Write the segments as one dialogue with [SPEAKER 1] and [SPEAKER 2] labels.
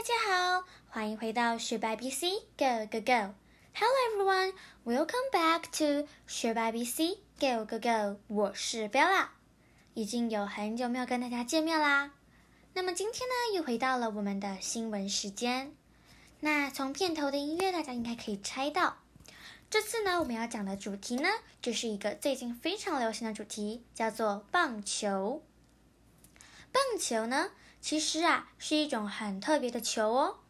[SPEAKER 1] 大家好，欢迎回到学霸 BC Go Go Go。Hello everyone, welcome back to 学霸 BC Go Go Go。我是 Bella，已经有很久没有跟大家见面啦。那么今天呢，又回到了我们的新闻时间。那从片头的音乐，大家应该可以猜到，这次呢，我们要讲的主题呢，就是一个最近非常流行的主题，叫做棒球。棒球呢？其实啊，是一种很特别的球哦。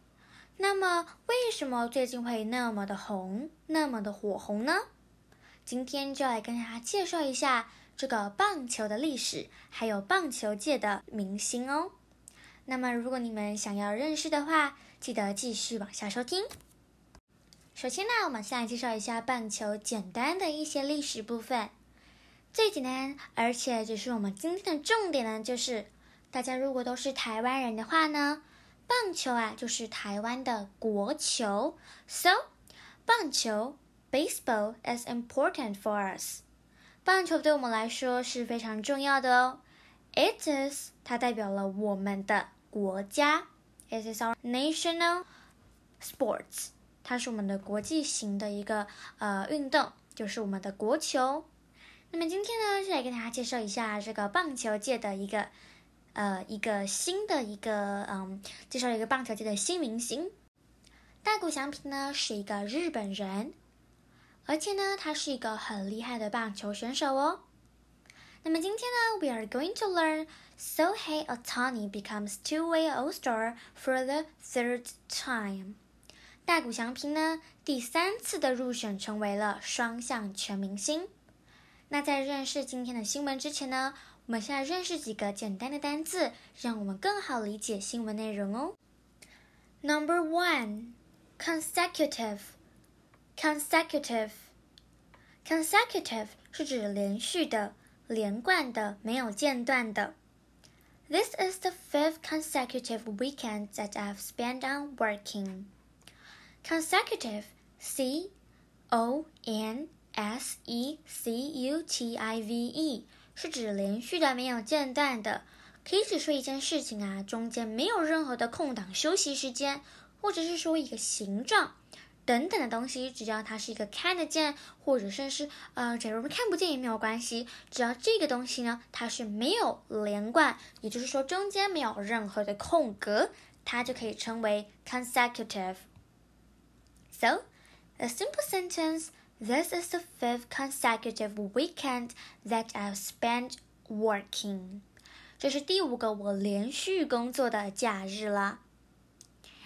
[SPEAKER 1] 那么，为什么最近会那么的红，那么的火红呢？今天就来跟大家介绍一下这个棒球的历史，还有棒球界的明星哦。那么，如果你们想要认识的话，记得继续往下收听。首先呢，我们先来介绍一下棒球简单的一些历史部分。最简单，而且只是我们今天的重点呢，就是。大家如果都是台湾人的话呢，棒球啊就是台湾的国球。So，棒球 （baseball） is important for us。棒球对我们来说是非常重要的哦。It is，它代表了我们的国家。It is our national sports。它是我们的国际型的一个呃运动，就是我们的国球。那么今天呢，就来跟大家介绍一下这个棒球界的一个。呃，一个新的一个嗯，介绍一个棒球界的新明星，大谷翔平呢是一个日本人，而且呢他是一个很厉害的棒球选手哦。那么今天呢，we are going to learn Sohei Otani becomes two-way All-Star for the third time。大谷翔平呢第三次的入选成为了双向全明星。那在认识今天的新闻之前呢？我们现在认识几个简单的单字，让我们更好理解新闻内容哦。Number one, consecutive, consecutive, consecutive 是指连续的、连贯的、没有间断的。This is the fifth consecutive weekend that I've spent on working. Consecutive, C O N S E C U T I V E。 是指连续的、没有间断的，可以指说一件事情啊，中间没有任何的空档休息时间，或者是说一个形状等等的东西，只要它是一个看得见，或者甚至是呃，假如看不见也没有关系，只要这个东西呢，它是没有连贯，也就是说中间没有任何的空格，它就可以称为 consecutive。So, a simple sentence. This is the fifth consecutive weekend that I've spent working. 这是第五个我连续工作的假日了。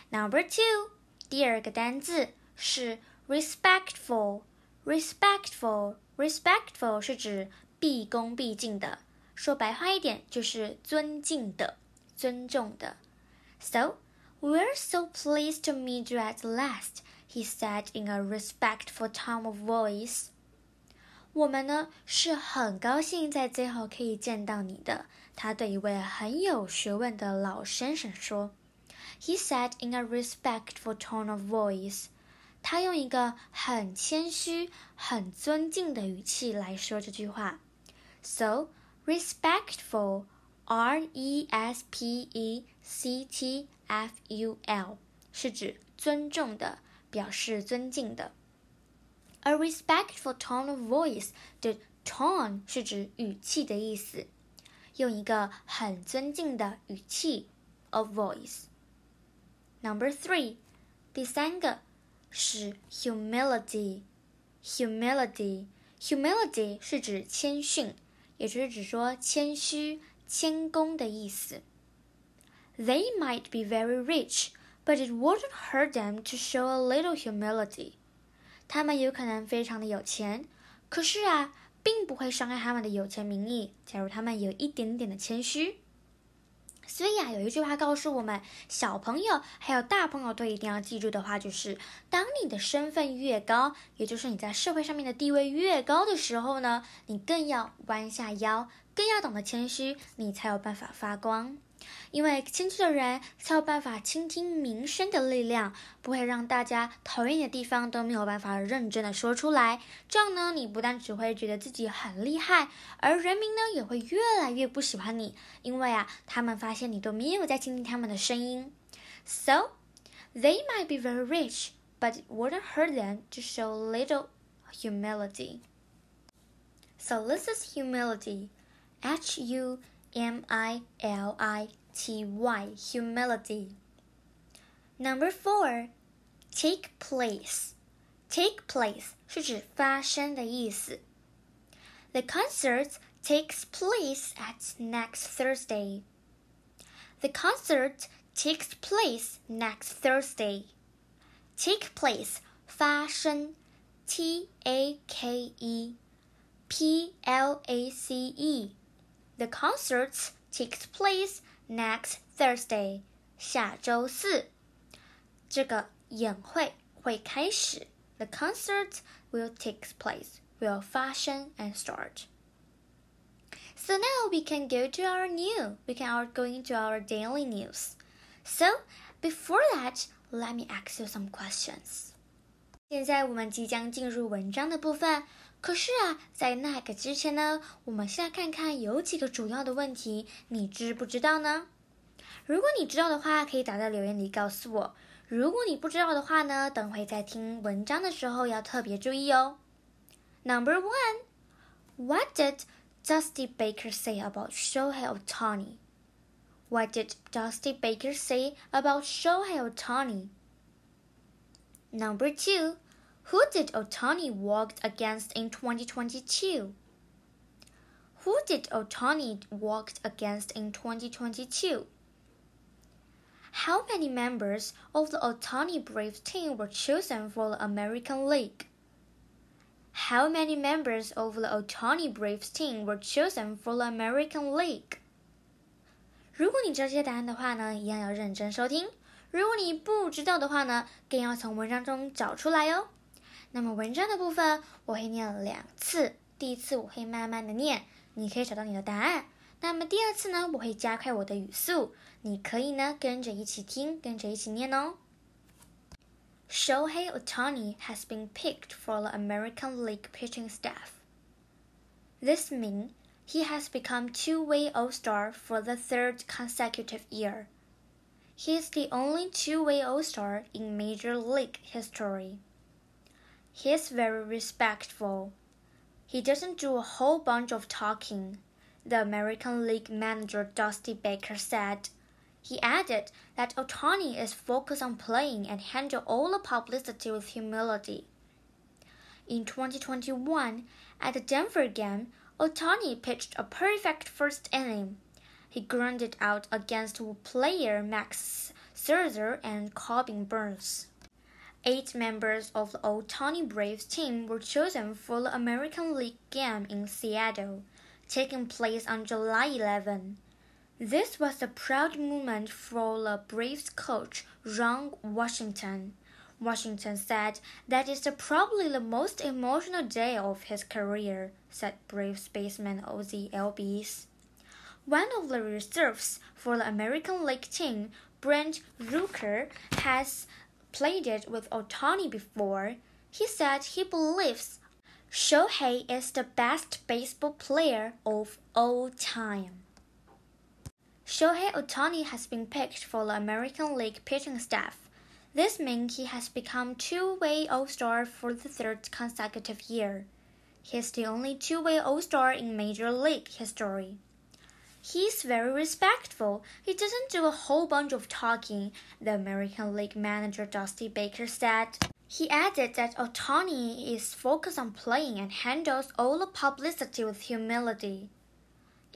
[SPEAKER 1] Number two，第二个单字是 respectful。respectful，respectful 是指毕恭毕敬的，说白话一点就是尊敬的、尊重的。So we're so pleased to meet you at last he said in a respectful tone of voice. 我们呢是很高兴在最后可以见到你的。他对一位很有学问的老先生说：“He said in a respectful tone of voice。”他用一个很谦虚、很尊敬的语气来说这句话。So respectful, R-E-S-P-E-C-T-F-U-L，是指尊重的。 表示尊敬的。A respectful tone of voice 的 tone 是指语气的意思，用一个很尊敬的语气 of voice。Number three，第三个是 humility，humility，humility 是指谦逊，也就是指说谦虚、谦恭的意思。They might be very rich。 But it wouldn't hurt them to show a little humility。他们有可能非常的有钱，可是啊，并不会伤害他们的有钱名义。假如他们有一点点的谦虚。所以啊，有一句话告诉我们，小朋友还有大朋友都一定要记住的话，就是当你的身份越高，也就是你在社会上面的地位越高的时候呢，你更要弯下腰，更要懂得谦虚，你才有办法发光。因为谦虚的人才有办法倾听民生的力量，不会让大家讨厌的地方都没有办法认真的说出来。这样呢，你不但只会觉得自己很厉害，而人民呢也会越来越不喜欢你，因为啊，他们发现你都没有在倾听他们的声音。So, they might be very rich, but it wouldn't hurt them to show little humility. So, this is humility. H U M I L I T Y, humility. Number four, take place. Take place 是指发生的意思。The concert takes place at next Thursday. The concert takes place next Thursday. Take place 发生，T A K E P L A C E. The concert takes place next Thursday. 下周四，这个演会会开始。The concert will take place, will 发生 and start. So now we can go to our new. We can are going to our daily news. So before that, let me ask you some questions. 现在我们即将进入文章的部分。 可是啊，在那个之前呢，我们先来看看有几个主要的问题，你知不知道呢？如果你知道的话，可以打在留言里告诉我；如果你不知道的话呢，等会在听文章的时候要特别注意哦。Number one, what did Dusty Baker say about Shohei Ohtani? What did Dusty Baker say about Shohei Ohtani? Number two. Who did Ohtani walk against in 2022? Who did Ohtani walk against in 2022? How many members of the Otani Braves team were chosen for the American League? How many members of the Otani Braves team were chosen for the American League? 那么文章的部分我会念两次，第一次我会慢慢的念，你可以找到你的答案。那么第二次呢，我会加快我的语速，你可以呢跟着一起听，跟着一起念哦。Shohei Ohtani has been picked for the American League pitching staff. This means he has become two-way All-Star for the third consecutive year. He is the only two-way All-Star in Major League history. He is very respectful. He doesn't do a whole bunch of talking the American League manager Dusty Baker said. He added that Ohtani is focused on playing and handle all the publicity with humility. In 2021, at the Denver game, Ohtani pitched a perfect first inning. He grounded out against player Max Scherzer and Corbin Burnes. Eight members of the Ohtani Braves team were chosen for the American League game in Seattle taking place on July 11. This was a proud moment for the Braves coach Ron Washington. Washington said that is probably the most emotional day of his career, said Braves baseman Ozzie Albies. One of the reserves for the American League team, Brent Rooker, has played it with Ohtani before. He said he believes Shohei is the best baseball player of all time. Shohei Ohtani has been picked for the American League pitching staff. This means he has become two-way All-Star for the third consecutive year. He is the only two-way All-Star in Major League history. He's very respectful. He doesn't do a whole bunch of talking, the American League manager Dusty Baker said. He added that Ohtani is focused on playing and handles all the publicity with humility.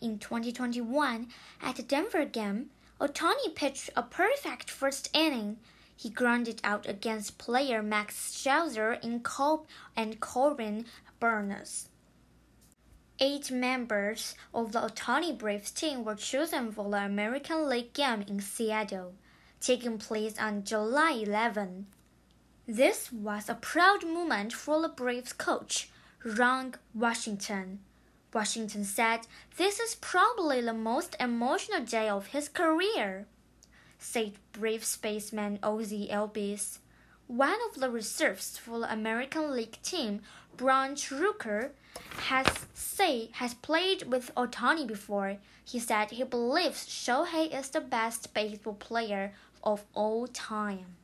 [SPEAKER 1] In 2021, at the Denver game, Ohtani pitched a perfect first inning. He grounded out against player Max Scherzer in Cobb and Corbin Burnes. Eight members of the Ohtani Braves team were chosen for the American League game in Seattle, taking place on July 11. This was a proud moment for the Braves coach, Ron Washington. Washington said this is probably the most emotional day of his career, said Braves baseman Ozzie Albies. One of the reserves for the American League team, Brent Rooker has say has played with Ohtani before. He said he believes Shohei is the best baseball player of all time.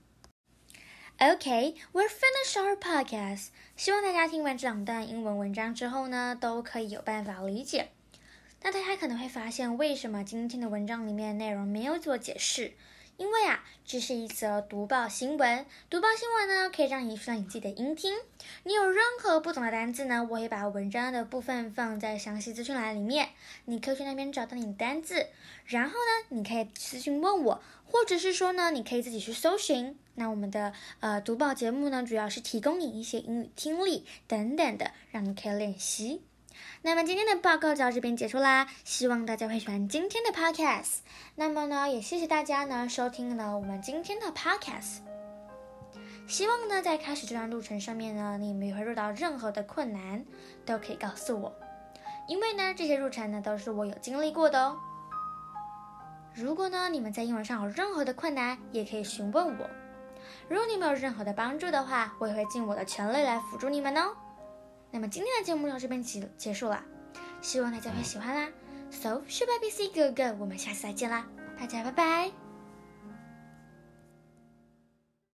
[SPEAKER 1] Okay, we're finished our podcast. 希望大家听完这两段英文文章之后呢，都可以有办法理解。那大家可能会发现，为什么今天的文章里面内容没有做解释？因为啊，这是一则读报新闻。读报新闻呢，可以让你放你自己的音听。你有任何不懂的单字呢，我会把文章的部分放在详细资讯栏里面，你可以去那边找到你的单字。然后呢，你可以私信问我，或者是说呢，你可以自己去搜寻。那我们的呃读报节目呢，主要是提供你一些英语听力等等的，让你可以练习。那么今天的报告就到这边结束啦，希望大家会喜欢今天的 podcast。那么呢，也谢谢大家呢收听了我们今天的 podcast。希望呢在开始这段路程上面呢，你们会遇到任何的困难，都可以告诉我，因为呢这些路程呢都是我有经历过的哦。如果呢你们在英文上有任何的困难，也可以询问我。如果你们有任何的帮助的话，我也会尽我的全力来辅助你们哦。那么今天的节目到这边结结束了，希望大家会喜欢啦。So，学霸 B C Go Go，我们下次再见啦，大家拜拜。